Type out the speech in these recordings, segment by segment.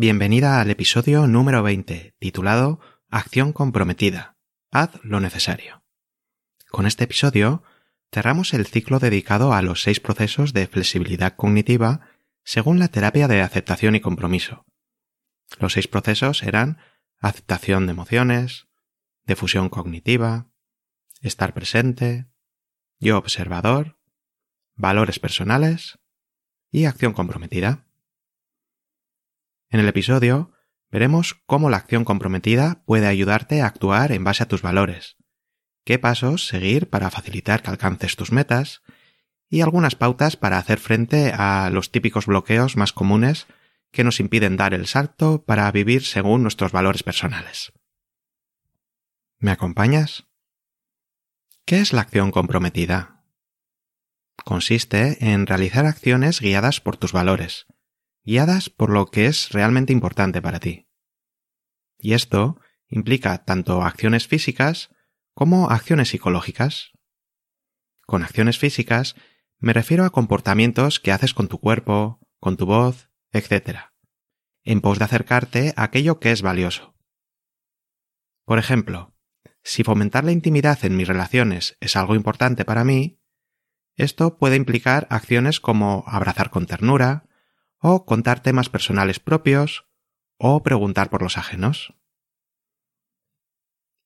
bienvenida al episodio número 20, titulado Acción comprometida. Haz lo necesario. Con este episodio cerramos el ciclo dedicado a los seis procesos de flexibilidad cognitiva según la terapia de aceptación y compromiso. Los seis procesos eran aceptación de emociones, defusión cognitiva, estar presente, yo observador, valores personales y acción comprometida. En el episodio veremos cómo la acción comprometida puede ayudarte a actuar en base a tus valores, qué pasos seguir para facilitar que alcances tus metas y algunas pautas para hacer frente a los típicos bloqueos más comunes que nos impiden dar el salto para vivir según nuestros valores personales. ¿Me acompañas? ¿Qué es la acción comprometida? Consiste en realizar acciones guiadas por tus valores, guiadas por lo que es realmente importante para ti. Y esto implica tanto acciones físicas como acciones psicológicas. Con acciones físicas me refiero a comportamientos que haces con tu cuerpo, con tu voz, etc., en pos de acercarte a aquello que es valioso. Por ejemplo, si fomentar la intimidad en mis relaciones es algo importante para mí, esto puede implicar acciones como abrazar con ternura, o contar temas personales propios, o preguntar por los ajenos.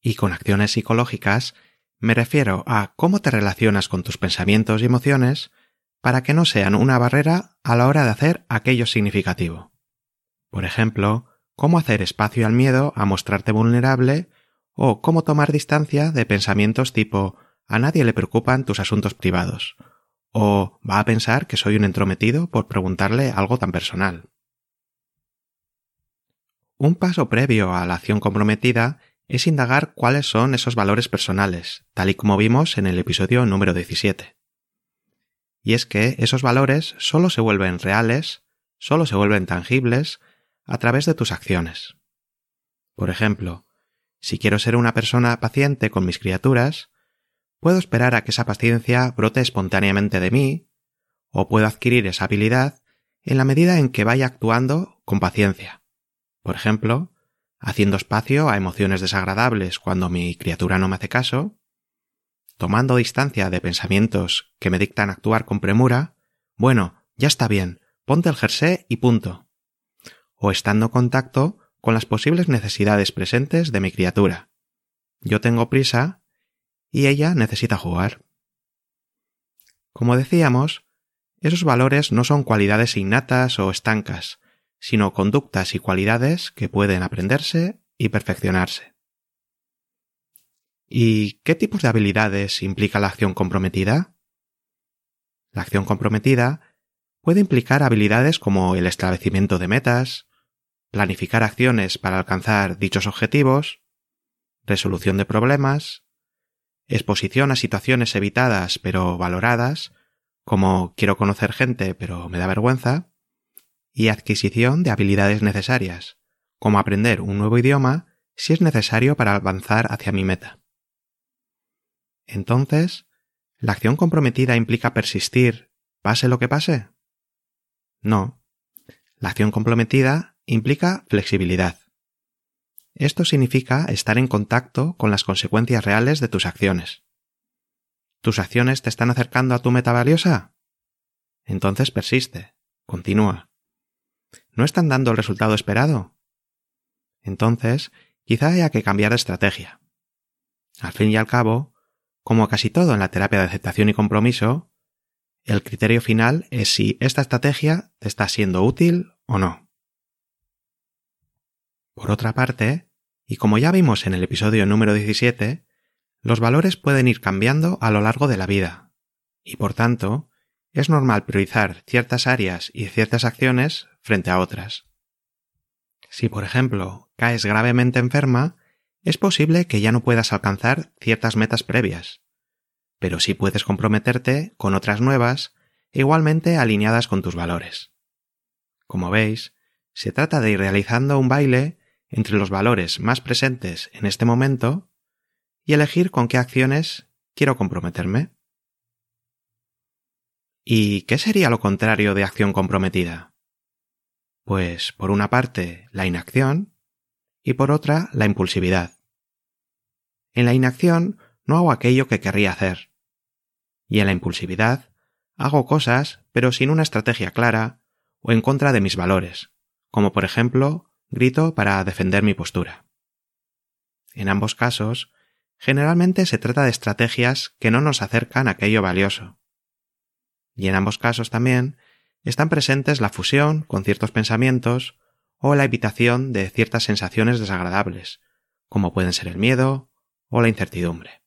Y con acciones psicológicas me refiero a cómo te relacionas con tus pensamientos y emociones para que no sean una barrera a la hora de hacer aquello significativo. Por ejemplo, cómo hacer espacio al miedo a mostrarte vulnerable o cómo tomar distancia de pensamientos tipo a nadie le preocupan tus asuntos privados o va a pensar que soy un entrometido por preguntarle algo tan personal. Un paso previo a la acción comprometida es indagar cuáles son esos valores personales, tal y como vimos en el episodio número 17. Y es que esos valores solo se vuelven reales, solo se vuelven tangibles, a través de tus acciones. Por ejemplo, si quiero ser una persona paciente con mis criaturas, puedo esperar a que esa paciencia brote espontáneamente de mí, o puedo adquirir esa habilidad en la medida en que vaya actuando con paciencia. Por ejemplo, haciendo espacio a emociones desagradables cuando mi criatura no me hace caso, tomando distancia de pensamientos que me dictan actuar con premura, bueno, ya está bien, ponte el jersey y punto. O estando en contacto con las posibles necesidades presentes de mi criatura. Yo tengo prisa y ella necesita jugar. Como decíamos, esos valores no son cualidades innatas o estancas, sino conductas y cualidades que pueden aprenderse y perfeccionarse. ¿Y qué tipos de habilidades implica la acción comprometida? La acción comprometida puede implicar habilidades como el establecimiento de metas, planificar acciones para alcanzar dichos objetivos, resolución de problemas, exposición a situaciones evitadas pero valoradas, como quiero conocer gente pero me da vergüenza, y adquisición de habilidades necesarias, como aprender un nuevo idioma si es necesario para avanzar hacia mi meta. Entonces, ¿la acción comprometida implica persistir, pase lo que pase? No. La acción comprometida implica flexibilidad. Esto significa estar en contacto con las consecuencias reales de tus acciones. ¿Tus acciones te están acercando a tu meta valiosa? Entonces persiste, continúa. ¿No están dando el resultado esperado? Entonces, quizá haya que cambiar de estrategia. Al fin y al cabo, como casi todo en la terapia de aceptación y compromiso, el criterio final es si esta estrategia te está siendo útil o no. Por otra parte, Y como ya vimos en el episodio número 17, los valores pueden ir cambiando a lo largo de la vida, y por tanto, es normal priorizar ciertas áreas y ciertas acciones frente a otras. Si, por ejemplo, caes gravemente enferma, es posible que ya no puedas alcanzar ciertas metas previas, pero sí puedes comprometerte con otras nuevas igualmente alineadas con tus valores. Como veis, se trata de ir realizando un baile entre los valores más presentes en este momento y elegir con qué acciones quiero comprometerme. ¿Y qué sería lo contrario de acción comprometida? Pues por una parte la inacción y por otra la impulsividad. En la inacción no hago aquello que querría hacer. Y en la impulsividad hago cosas pero sin una estrategia clara o en contra de mis valores, como por ejemplo grito para defender mi postura. En ambos casos, generalmente se trata de estrategias que no nos acercan a aquello valioso. Y en ambos casos también están presentes la fusión con ciertos pensamientos o la evitación de ciertas sensaciones desagradables, como pueden ser el miedo o la incertidumbre.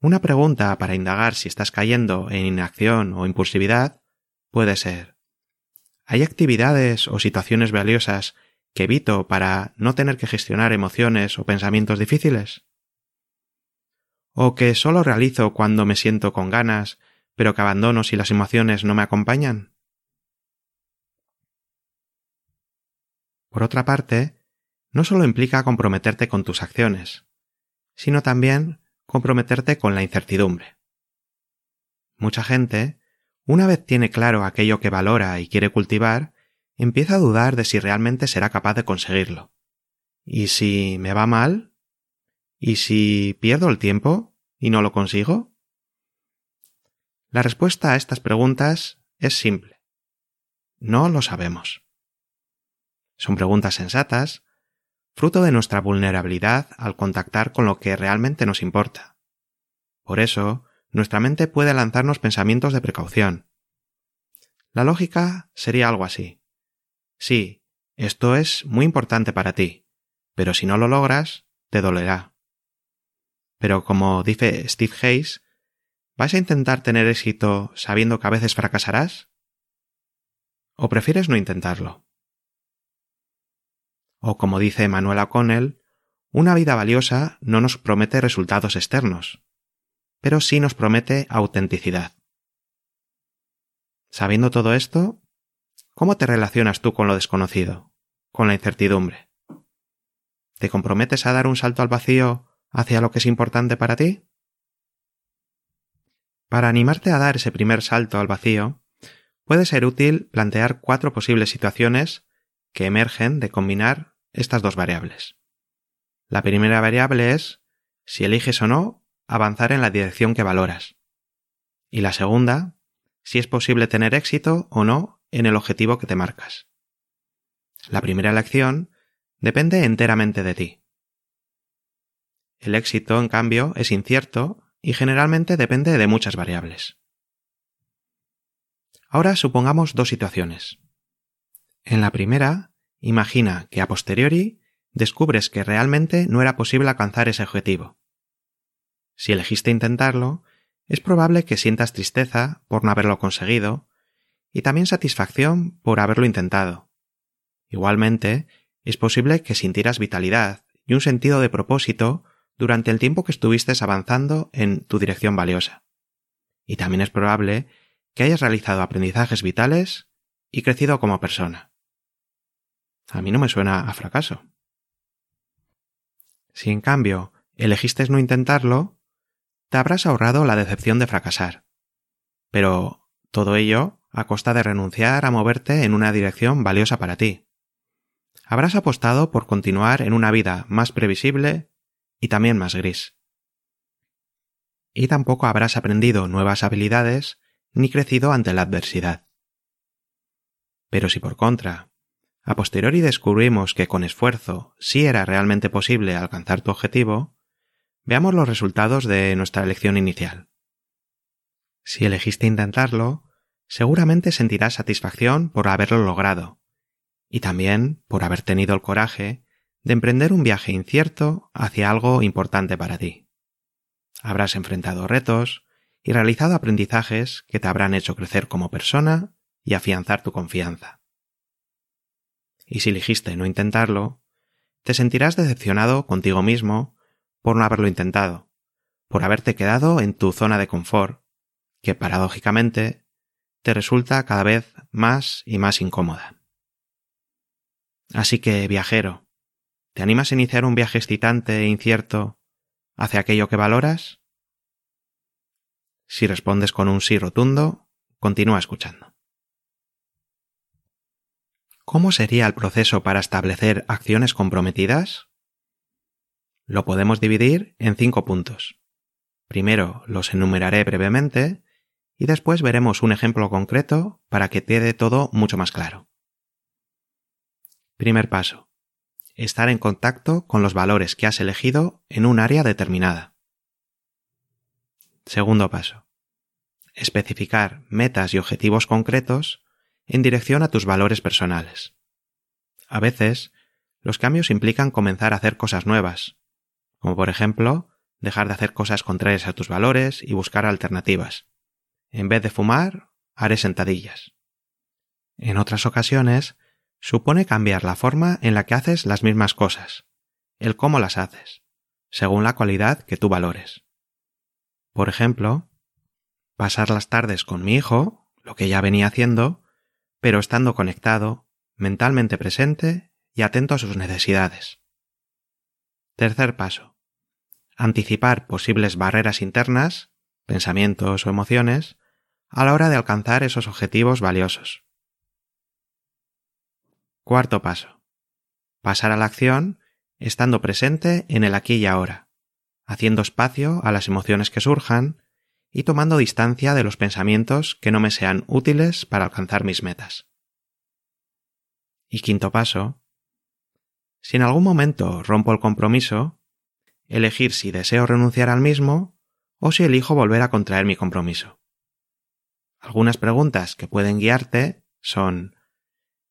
Una pregunta para indagar si estás cayendo en inacción o impulsividad puede ser ¿Hay actividades o situaciones valiosas que evito para no tener que gestionar emociones o pensamientos difíciles? ¿O que solo realizo cuando me siento con ganas, pero que abandono si las emociones no me acompañan? Por otra parte, no solo implica comprometerte con tus acciones, sino también comprometerte con la incertidumbre. Mucha gente una vez tiene claro aquello que valora y quiere cultivar, empieza a dudar de si realmente será capaz de conseguirlo. ¿Y si me va mal? ¿Y si pierdo el tiempo y no lo consigo? La respuesta a estas preguntas es simple. No lo sabemos. Son preguntas sensatas, fruto de nuestra vulnerabilidad al contactar con lo que realmente nos importa. Por eso, nuestra mente puede lanzarnos pensamientos de precaución. La lógica sería algo así. Sí, esto es muy importante para ti, pero si no lo logras, te dolerá. Pero como dice Steve Hayes, ¿vas a intentar tener éxito sabiendo que a veces fracasarás? ¿O prefieres no intentarlo? O como dice Manuel O'Connell, una vida valiosa no nos promete resultados externos, pero sí nos promete autenticidad. Sabiendo todo esto, ¿cómo te relacionas tú con lo desconocido, con la incertidumbre? ¿Te comprometes a dar un salto al vacío hacia lo que es importante para ti? Para animarte a dar ese primer salto al vacío, puede ser útil plantear cuatro posibles situaciones que emergen de combinar estas dos variables. La primera variable es si eliges o no avanzar en la dirección que valoras. Y la segunda, si es posible tener éxito o no en el objetivo que te marcas. La primera elección depende enteramente de ti. El éxito, en cambio, es incierto y generalmente depende de muchas variables. Ahora supongamos dos situaciones. En la primera, imagina que a posteriori descubres que realmente no era posible alcanzar ese objetivo si elegiste intentarlo, es probable que sientas tristeza por no haberlo conseguido y también satisfacción por haberlo intentado. Igualmente, es posible que sintieras vitalidad y un sentido de propósito durante el tiempo que estuviste avanzando en tu dirección valiosa. Y también es probable que hayas realizado aprendizajes vitales y crecido como persona. A mí no me suena a fracaso. Si en cambio elegiste no intentarlo, te habrás ahorrado la decepción de fracasar. Pero todo ello a costa de renunciar a moverte en una dirección valiosa para ti. Habrás apostado por continuar en una vida más previsible y también más gris. Y tampoco habrás aprendido nuevas habilidades ni crecido ante la adversidad. Pero si por contra, a posteriori descubrimos que con esfuerzo sí era realmente posible alcanzar tu objetivo, Veamos los resultados de nuestra elección inicial. Si elegiste intentarlo, seguramente sentirás satisfacción por haberlo logrado, y también por haber tenido el coraje de emprender un viaje incierto hacia algo importante para ti. Habrás enfrentado retos y realizado aprendizajes que te habrán hecho crecer como persona y afianzar tu confianza. Y si elegiste no intentarlo, te sentirás decepcionado contigo mismo por no haberlo intentado, por haberte quedado en tu zona de confort, que paradójicamente te resulta cada vez más y más incómoda. Así que, viajero, ¿te animas a iniciar un viaje excitante e incierto hacia aquello que valoras? Si respondes con un sí rotundo, continúa escuchando. ¿Cómo sería el proceso para establecer acciones comprometidas? Lo podemos dividir en cinco puntos. Primero los enumeraré brevemente y después veremos un ejemplo concreto para que quede todo mucho más claro. Primer paso. Estar en contacto con los valores que has elegido en un área determinada. Segundo paso. Especificar metas y objetivos concretos en dirección a tus valores personales. A veces, los cambios implican comenzar a hacer cosas nuevas, como por ejemplo, dejar de hacer cosas contrarias a tus valores y buscar alternativas. En vez de fumar, haré sentadillas. En otras ocasiones, supone cambiar la forma en la que haces las mismas cosas, el cómo las haces, según la cualidad que tú valores. Por ejemplo, pasar las tardes con mi hijo, lo que ya venía haciendo, pero estando conectado, mentalmente presente y atento a sus necesidades. Tercer paso. Anticipar posibles barreras internas, pensamientos o emociones, a la hora de alcanzar esos objetivos valiosos. Cuarto paso. Pasar a la acción estando presente en el aquí y ahora, haciendo espacio a las emociones que surjan y tomando distancia de los pensamientos que no me sean útiles para alcanzar mis metas. Y quinto paso, si en algún momento rompo el compromiso, elegir si deseo renunciar al mismo o si elijo volver a contraer mi compromiso. Algunas preguntas que pueden guiarte son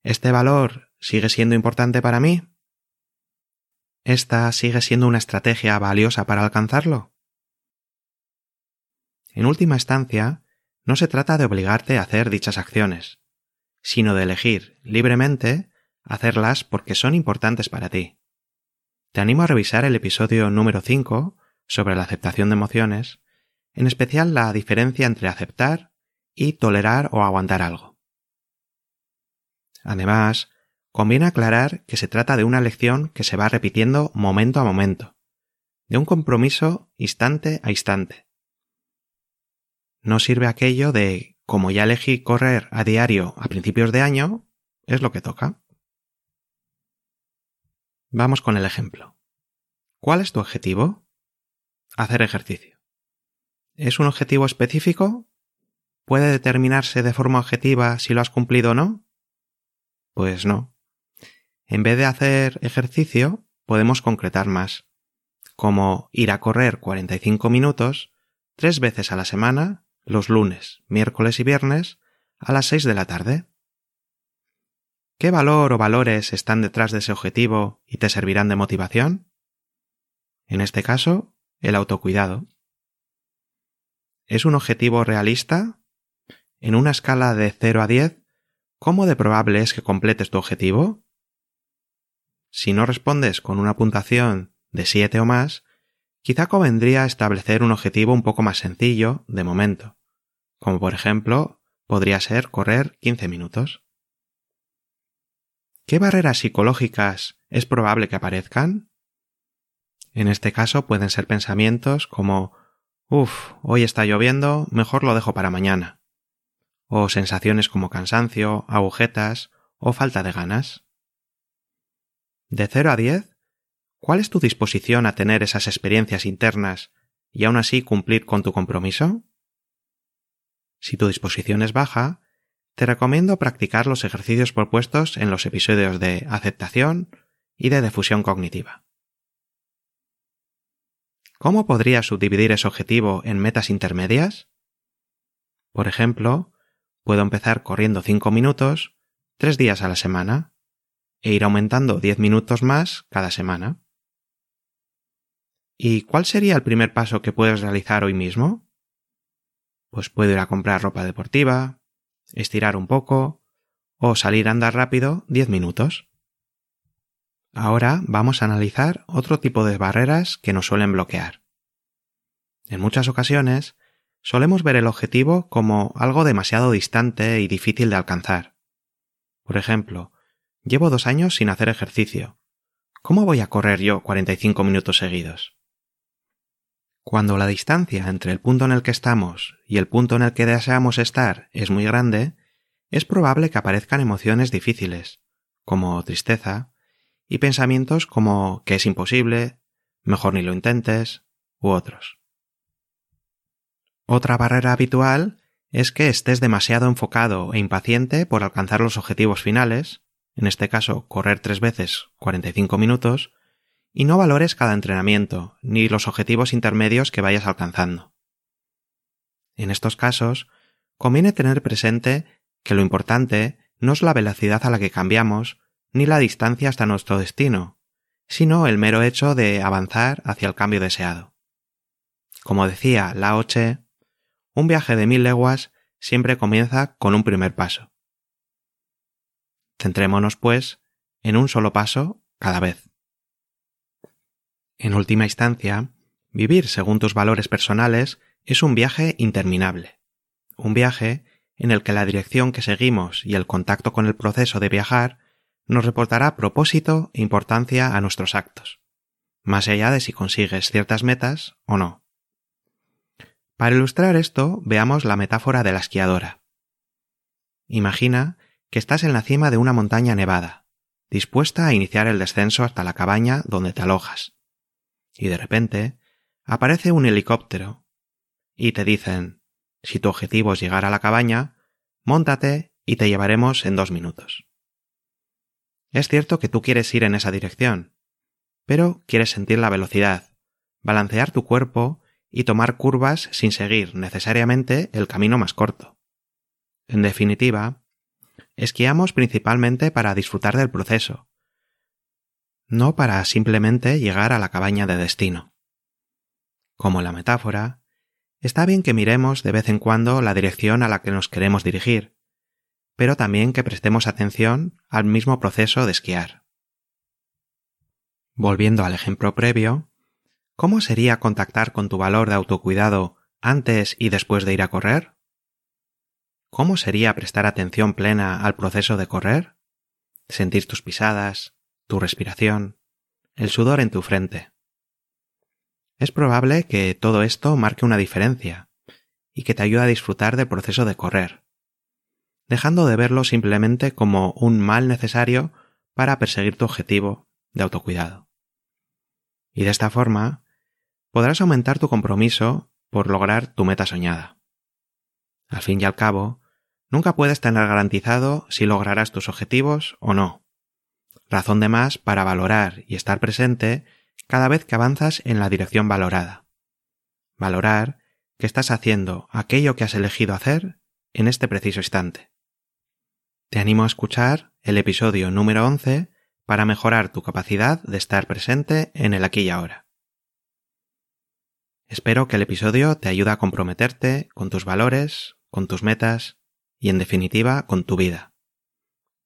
¿Este valor sigue siendo importante para mí? ¿Esta sigue siendo una estrategia valiosa para alcanzarlo? En última instancia, no se trata de obligarte a hacer dichas acciones, sino de elegir libremente hacerlas porque son importantes para ti. Te animo a revisar el episodio número 5 sobre la aceptación de emociones, en especial la diferencia entre aceptar y tolerar o aguantar algo. Además, conviene aclarar que se trata de una lección que se va repitiendo momento a momento, de un compromiso instante a instante, no sirve aquello de, como ya elegí correr a diario a principios de año, es lo que toca. Vamos con el ejemplo. ¿Cuál es tu objetivo? Hacer ejercicio. ¿Es un objetivo específico? ¿Puede determinarse de forma objetiva si lo has cumplido o no? Pues no. En vez de hacer ejercicio, podemos concretar más, como ir a correr 45 minutos tres veces a la semana los lunes, miércoles y viernes a las seis de la tarde. ¿Qué valor o valores están detrás de ese objetivo y te servirán de motivación? En este caso, el autocuidado. ¿Es un objetivo realista? En una escala de 0 a 10, ¿cómo de probable es que completes tu objetivo? Si no respondes con una puntuación de 7 o más, Quizá convendría establecer un objetivo un poco más sencillo de momento, como por ejemplo podría ser correr 15 minutos. ¿Qué barreras psicológicas es probable que aparezcan? En este caso pueden ser pensamientos como Uf, hoy está lloviendo, mejor lo dejo para mañana. O sensaciones como cansancio, agujetas o falta de ganas. De 0 a 10, ¿Cuál es tu disposición a tener esas experiencias internas y aún así cumplir con tu compromiso? Si tu disposición es baja, te recomiendo practicar los ejercicios propuestos en los episodios de aceptación y de difusión cognitiva. ¿Cómo podrías subdividir ese objetivo en metas intermedias? Por ejemplo, puedo empezar corriendo 5 minutos tres días a la semana e ir aumentando 10 minutos más cada semana. ¿Y cuál sería el primer paso que puedes realizar hoy mismo? Pues puedo ir a comprar ropa deportiva, estirar un poco o salir a andar rápido 10 minutos. Ahora vamos a analizar otro tipo de barreras que nos suelen bloquear. En muchas ocasiones solemos ver el objetivo como algo demasiado distante y difícil de alcanzar. Por ejemplo, llevo dos años sin hacer ejercicio. ¿Cómo voy a correr yo 45 minutos seguidos? Cuando la distancia entre el punto en el que estamos y el punto en el que deseamos estar es muy grande, es probable que aparezcan emociones difíciles, como tristeza, y pensamientos como que es imposible, mejor ni lo intentes, u otros. Otra barrera habitual es que estés demasiado enfocado e impaciente por alcanzar los objetivos finales, en este caso correr tres veces 45 minutos, y no valores cada entrenamiento ni los objetivos intermedios que vayas alcanzando. En estos casos, conviene tener presente que lo importante no es la velocidad a la que cambiamos ni la distancia hasta nuestro destino, sino el mero hecho de avanzar hacia el cambio deseado. Como decía Lao Che, un viaje de mil leguas siempre comienza con un primer paso. Centrémonos, pues, en un solo paso cada vez. En última instancia, vivir según tus valores personales es un viaje interminable. Un viaje en el que la dirección que seguimos y el contacto con el proceso de viajar nos reportará propósito e importancia a nuestros actos, más allá de si consigues ciertas metas o no. Para ilustrar esto, veamos la metáfora de la esquiadora. Imagina que estás en la cima de una montaña nevada, dispuesta a iniciar el descenso hasta la cabaña donde te alojas y de repente aparece un helicóptero y te dicen, si tu objetivo es llegar a la cabaña, móntate y te llevaremos en dos minutos. Es cierto que tú quieres ir en esa dirección, pero quieres sentir la velocidad, balancear tu cuerpo y tomar curvas sin seguir necesariamente el camino más corto. En definitiva, esquiamos principalmente para disfrutar del proceso, no para simplemente llegar a la cabaña de destino. Como la metáfora, está bien que miremos de vez en cuando la dirección a la que nos queremos dirigir, pero también que prestemos atención al mismo proceso de esquiar. Volviendo al ejemplo previo, ¿cómo sería contactar con tu valor de autocuidado antes y después de ir a correr? ¿Cómo sería prestar atención plena al proceso de correr? Sentir tus pisadas, tu respiración, el sudor en tu frente. Es probable que todo esto marque una diferencia y que te ayude a disfrutar del proceso de correr, dejando de verlo simplemente como un mal necesario para perseguir tu objetivo de autocuidado. Y de esta forma podrás aumentar tu compromiso por lograr tu meta soñada. Al fin y al cabo, nunca puedes tener garantizado si lograrás tus objetivos o no razón de más para valorar y estar presente cada vez que avanzas en la dirección valorada. Valorar que estás haciendo aquello que has elegido hacer en este preciso instante. Te animo a escuchar el episodio número 11 para mejorar tu capacidad de estar presente en el aquí y ahora. Espero que el episodio te ayude a comprometerte con tus valores, con tus metas y en definitiva con tu vida.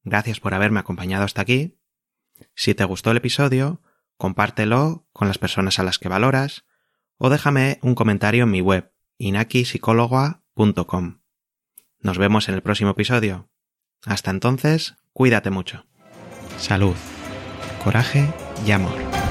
Gracias por haberme acompañado hasta aquí si te gustó el episodio, compártelo con las personas a las que valoras o déjame un comentario en mi web inakipsicóloga.com. Nos vemos en el próximo episodio. Hasta entonces, cuídate mucho. Salud, coraje y amor.